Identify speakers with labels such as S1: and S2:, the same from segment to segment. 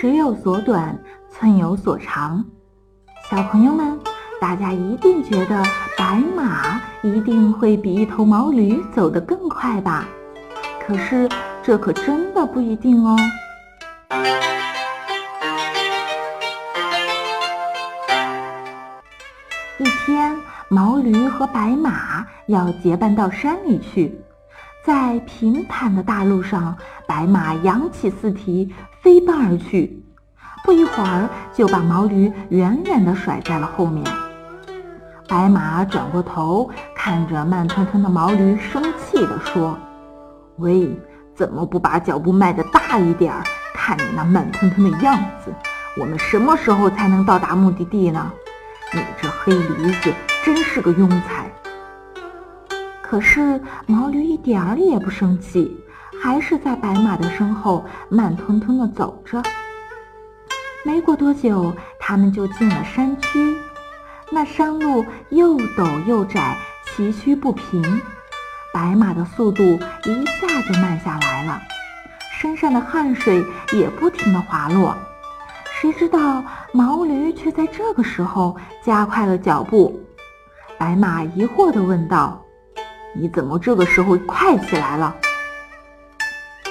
S1: 尺有所短，寸有所长。小朋友们，大家一定觉得白马一定会比一头毛驴走得更快吧？可是这可真的不一定哦。一天，毛驴和白马要结伴到山里去。在平坦的大路上，白马扬起四蹄，飞奔而去。不一会儿，就把毛驴远远地甩在了后面。白马转过头，看着慢吞吞的毛驴，生气地说：“喂，怎么不把脚步迈得大一点儿？看你那慢吞吞的样子，我们什么时候才能到达目的地呢？”你这黑驴子真是个庸才！可是毛驴一点儿也不生气，还是在白马的身后慢吞吞地走着。没过多久，他们就进了山区。那山路又陡又窄，崎岖不平，白马的速度一下就慢下来了，身上的汗水也不停地滑落。谁知道毛驴却在这个时候加快了脚步。白马疑惑地问道：“你怎么这个时候快起来了？”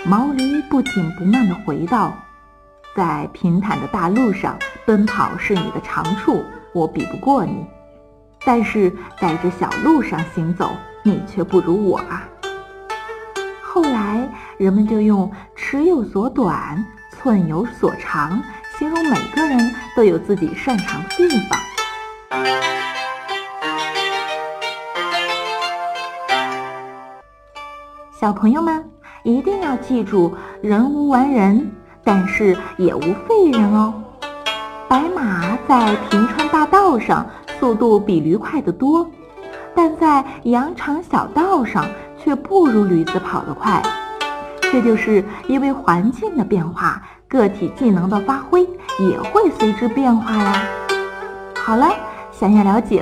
S1: 毛驴不紧不慢地回道：“在平坦的大路上奔跑是你的长处，我比不过你；但是在这小路上行走，你却不如我啊。”后来人们就用“尺有所短，寸有所长”。形容每个人都有自己擅长的地方。小朋友们一定要记住：人无完人，但是也无废人哦。白马在平川大道上速度比驴快得多，但在羊肠小道上却不如驴子跑得快。这就是因为环境的变化。个体技能的发挥也会随之变化呀。好了，想要了解